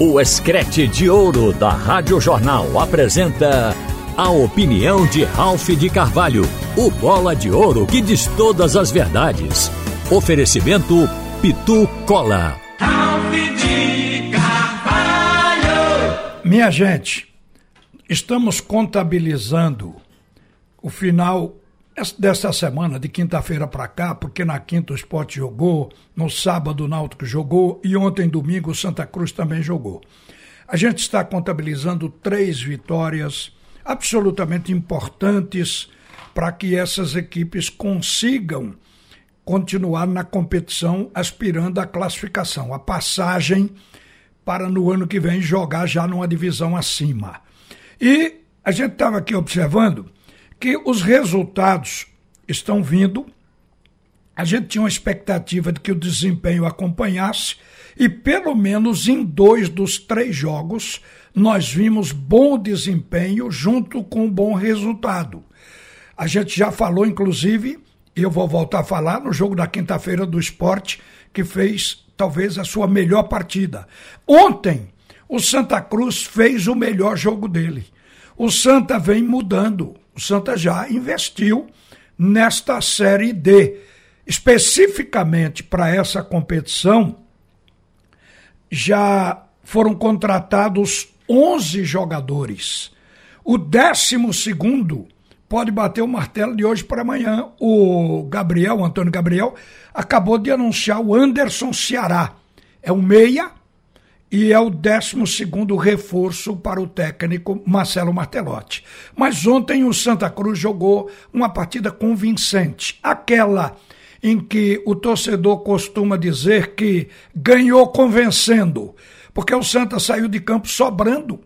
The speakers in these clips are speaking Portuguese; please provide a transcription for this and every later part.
O Escrete de Ouro da Rádio Jornal apresenta a opinião de Ralph de Carvalho, o bola de ouro que diz todas as verdades. Oferecimento Pitu Cola. Ralph de Carvalho. Minha gente, estamos contabilizando o final dessa semana, de quinta-feira para cá, porque na quinta o esporte jogou, no sábado o Náutico jogou e ontem, domingo, o Santa Cruz também jogou. A gente está contabilizando três vitórias absolutamente importantes para que essas equipes consigam continuar na competição aspirando à classificação, a passagem para no ano que vem jogar já numa divisão acima. E a gente estava aqui observando que os resultados estão vindo. A gente tinha uma expectativa de que o desempenho acompanhasse, e pelo menos em dois dos três jogos nós vimos bom desempenho junto com bom resultado. A gente já falou, inclusive, e eu vou voltar a falar no jogo da quinta-feira do esporte, que fez talvez a sua melhor partida. Ontem, o Santa Cruz fez o melhor jogo dele. O Santa vem mudando. O Santa já investiu nesta Série D. Especificamente para essa competição, já foram contratados 11 jogadores. O décimo segundo pode bater o martelo de hoje para amanhã. O Gabriel, o Antônio Gabriel, acabou de anunciar o Anderson Ceará. É um meia e é o 12 reforço para o técnico Marcelo Martelotti. Mas ontem o Santa Cruz jogou uma partida convincente, aquela em que o torcedor costuma dizer que ganhou convencendo, porque o Santa saiu de campo sobrando.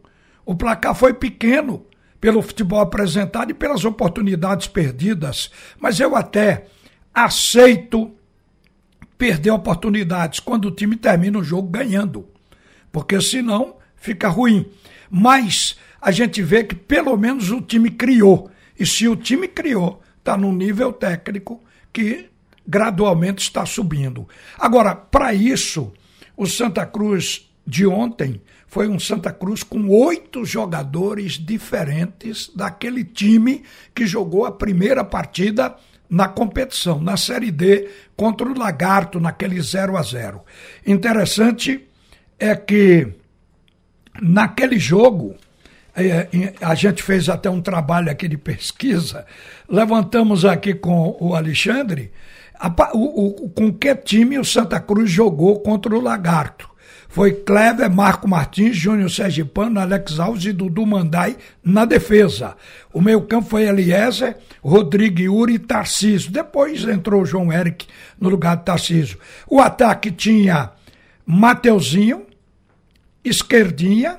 O placar foi pequeno pelo futebol apresentado e pelas oportunidades perdidas, mas eu até aceito perder oportunidades quando o time termina o jogo ganhando porque senão fica ruim. Mas a gente vê que pelo menos o time criou. E se o time criou, está num nível técnico que gradualmente está subindo. Agora, para isso, o Santa Cruz de ontem foi um Santa Cruz com oito jogadores diferentes daquele time que jogou a primeira partida na competição, na Série D, contra o Lagarto, naquele 0 a 0 Interessante é que naquele jogo, é, a gente fez até um trabalho aqui de pesquisa, levantamos aqui com o Alexandre com que time o Santa Cruz jogou contra o Lagarto. Foi Clever, Marco Martins, Júnior Sergipano, Alex Alves e Dudu Mandai na defesa. O meio campo foi Eliezer, Rodrigo Yuri e Tarcísio. Depois entrou o João Eric no lugar de Tarcísio. O ataque tinha Mateuzinho, Esquerdinha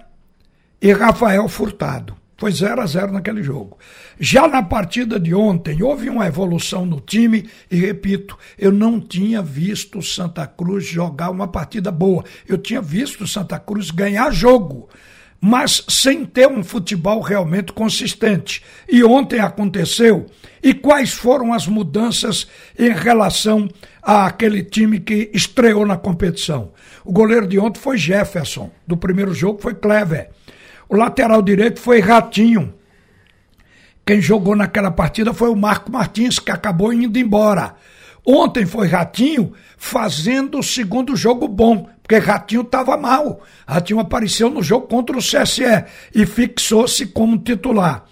e Rafael Furtado. Foi 0 a 0 naquele jogo. Já na partida de ontem, houve uma evolução no time e, repito, eu não tinha visto o Santa Cruz jogar uma partida boa. Eu tinha visto o Santa Cruz ganhar jogo, mas sem ter um futebol realmente consistente. E ontem aconteceu. E quais foram as mudanças em relação àquele time que estreou na competição? O goleiro de ontem foi Jefferson, do primeiro jogo foi Clever. O lateral direito foi Ratinho. Quem jogou naquela partida foi o Marco Martins, que acabou indo embora. Ontem foi Ratinho fazendo o segundo jogo bom, porque Ratinho estava mal. Ratinho apareceu no jogo contra o CSE e fixou-se como titular.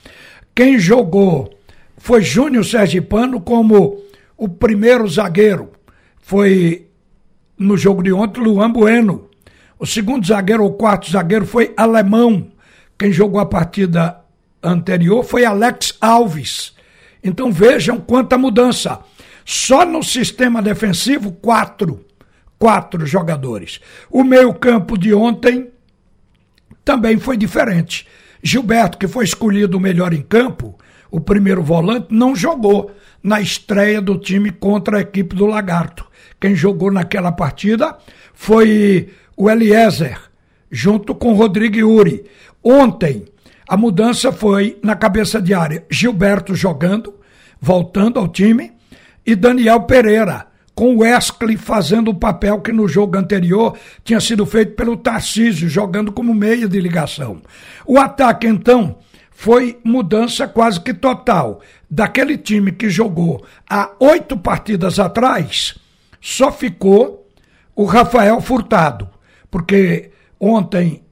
Quem jogou foi Júnior Sergipano como o primeiro zagueiro. Foi no jogo de ontem, Luan Bueno. O segundo zagueiro ou quarto zagueiro foi Alemão. Quem jogou a partida anterior foi Alex Alves. Então vejam quanta mudança. Só no sistema defensivo, quatro. Quatro jogadores. O meio-campo de ontem também foi diferente. Gilberto, que foi escolhido o melhor em campo, o primeiro volante, não jogou na estreia do time contra a equipe do Lagarto. Quem jogou naquela partida foi o Eliezer, junto com Rodrigo Yuri. Ontem, a mudança foi na cabeça de área. Gilberto jogando, voltando ao time, e Daniel Pereira com o Wesley fazendo o papel que no jogo anterior tinha sido feito pelo Tarcísio, jogando como meia de ligação. O ataque, então, foi mudança quase que total. Daquele time que jogou há oito partidas atrás, só ficou o Rafael Furtado, porque ontem,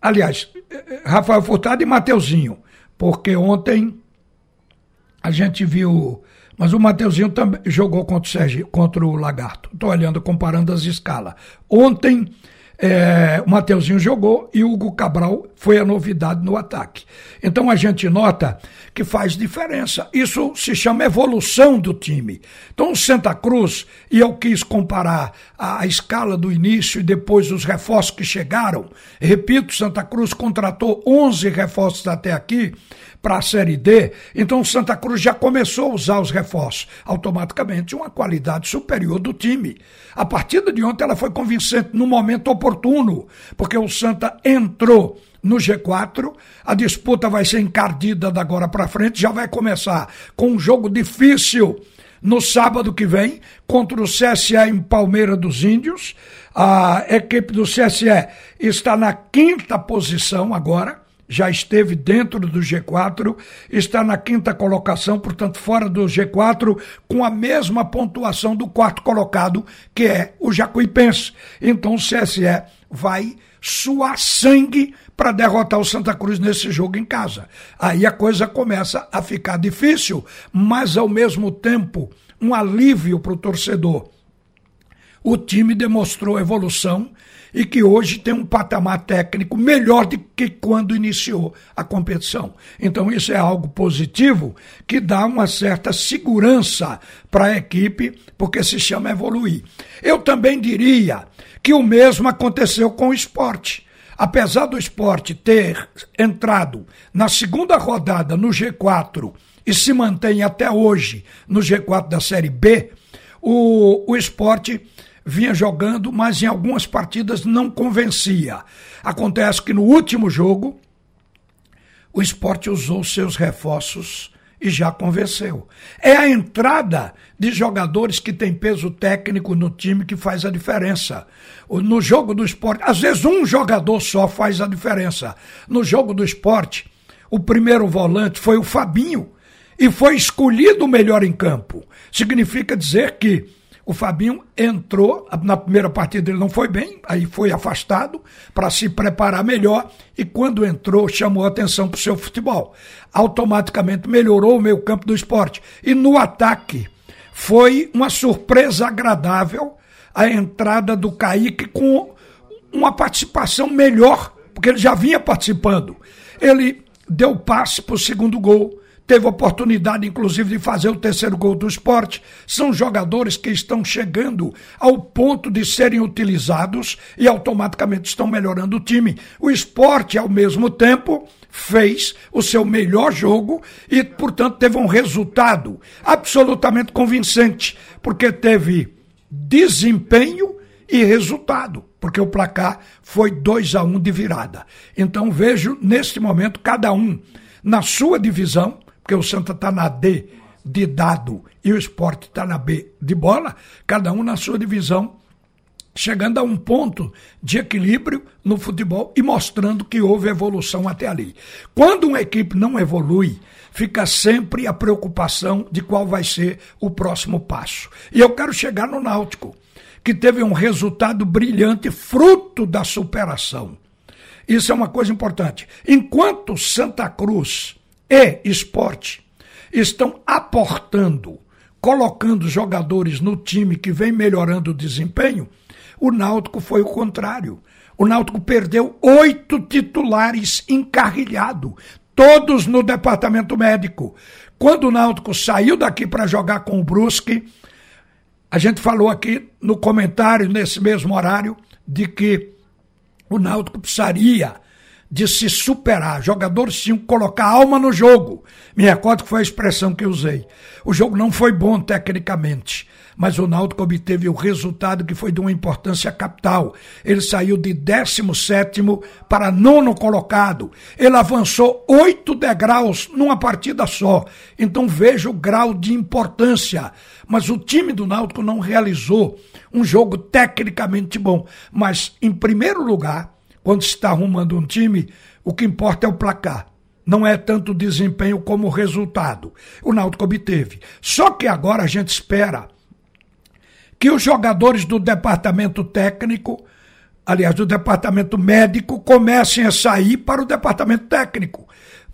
aliás, Rafael Furtado e Mateuzinho, porque ontem a gente viu mas o Mateuzinho também jogou contra o, Sergi, contra o Lagarto. Estou olhando, comparando as escalas. Ontem, é, o Mateuzinho jogou e o Hugo Cabral foi a novidade no ataque. Então a gente nota que faz diferença. Isso se chama evolução do time. Então o Santa Cruz, e eu quis comparar a, a escala do início e depois os reforços que chegaram. Repito, Santa Cruz contratou 11 reforços até aqui para a Série D, então Santa Cruz já começou a usar os reforços. Automaticamente, uma qualidade superior do time. A partida de ontem ela foi convincente no momento oportuno, porque o Santa entrou no G4. A disputa vai ser encardida da agora para frente, já vai começar com um jogo difícil no sábado que vem contra o CSE em Palmeira dos Índios. A equipe do CSE está na quinta posição agora já esteve dentro do G4, está na quinta colocação, portanto, fora do G4, com a mesma pontuação do quarto colocado, que é o Jacuipense. Então o CSE vai suar sangue para derrotar o Santa Cruz nesse jogo em casa. Aí a coisa começa a ficar difícil, mas ao mesmo tempo um alívio para o torcedor. O time demonstrou evolução e que hoje tem um patamar técnico melhor do que quando iniciou a competição. Então, isso é algo positivo que dá uma certa segurança para a equipe, porque se chama evoluir. Eu também diria que o mesmo aconteceu com o esporte. Apesar do esporte ter entrado na segunda rodada no G4 e se mantém até hoje no G4 da Série B, o, o esporte vinha jogando, mas em algumas partidas não convencia. Acontece que no último jogo, o esporte usou seus reforços e já convenceu. É a entrada de jogadores que têm peso técnico no time que faz a diferença. No jogo do esporte, às vezes um jogador só faz a diferença. No jogo do esporte, o primeiro volante foi o Fabinho e foi escolhido o melhor em campo. Significa dizer que o Fabinho entrou, na primeira partida ele não foi bem, aí foi afastado para se preparar melhor e quando entrou chamou atenção para o seu futebol. Automaticamente melhorou o meio campo do esporte. E no ataque foi uma surpresa agradável a entrada do Kaique com uma participação melhor, porque ele já vinha participando. Ele deu passe para o segundo gol, teve oportunidade, inclusive, de fazer o terceiro gol do esporte. São jogadores que estão chegando ao ponto de serem utilizados e automaticamente estão melhorando o time. O esporte, ao mesmo tempo, fez o seu melhor jogo e, portanto, teve um resultado absolutamente convincente, porque teve desempenho e resultado, porque o placar foi 2 a 1 um de virada. Então vejo neste momento cada um na sua divisão porque o Santa está na D de dado e o esporte está na B de bola, cada um na sua divisão, chegando a um ponto de equilíbrio no futebol e mostrando que houve evolução até ali. Quando uma equipe não evolui, fica sempre a preocupação de qual vai ser o próximo passo. E eu quero chegar no Náutico, que teve um resultado brilhante, fruto da superação. Isso é uma coisa importante. Enquanto Santa Cruz e esporte estão aportando, colocando jogadores no time que vem melhorando o desempenho, o Náutico foi o contrário. O Náutico perdeu oito titulares encarrilhado, todos no departamento médico. Quando o Náutico saiu daqui para jogar com o Brusque, a gente falou aqui no comentário, nesse mesmo horário, de que o Náutico precisaria de se superar. Tinham que colocar alma no jogo. Me recordo que foi a expressão que usei. O jogo não foi bom tecnicamente, mas o Náutico obteve o resultado que foi de uma importância capital. Ele saiu de 17 para nono colocado. Ele avançou oito degraus numa partida só. Então veja o grau de importância. Mas o time do Náutico não realizou um jogo tecnicamente bom. Mas, em primeiro lugar, quando se está arrumando um time, o que importa é o placar. Não é tanto o desempenho como o resultado. O Náutico obteve. Só que agora a gente espera que os jogadores do departamento técnico, aliás, do departamento médico, comecem a sair para o departamento técnico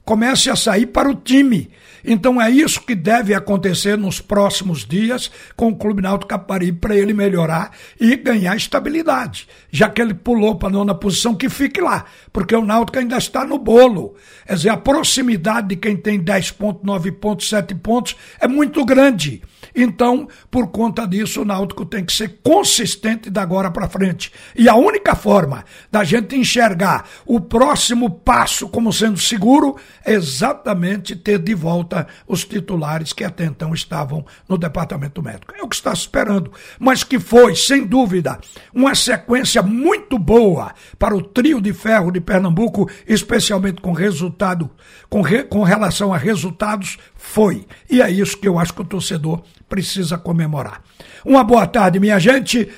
comece a sair para o time. Então é isso que deve acontecer nos próximos dias com o Clube Náutico Caparibe para ele melhorar e ganhar estabilidade. Já que ele pulou para a nona posição, que fique lá, porque o Náutico ainda está no bolo. Quer dizer, a proximidade de quem tem 10 pontos, 9 pontos, 7 pontos é muito grande. Então, por conta disso, o Náutico tem que ser consistente da agora para frente. E a única forma da gente enxergar o próximo passo como sendo seguro é exatamente ter de volta os titulares que até então estavam no departamento médico. É o que está esperando, mas que foi, sem dúvida, uma sequência muito boa para o trio de ferro de Pernambuco, especialmente com resultado, com, re, com relação a resultados, foi. E é isso que eu acho que o torcedor precisa comemorar. Uma boa tarde, minha gente.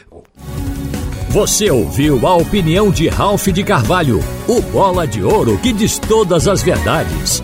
Você ouviu a opinião de Ralph de Carvalho, o bola de ouro que diz todas as verdades.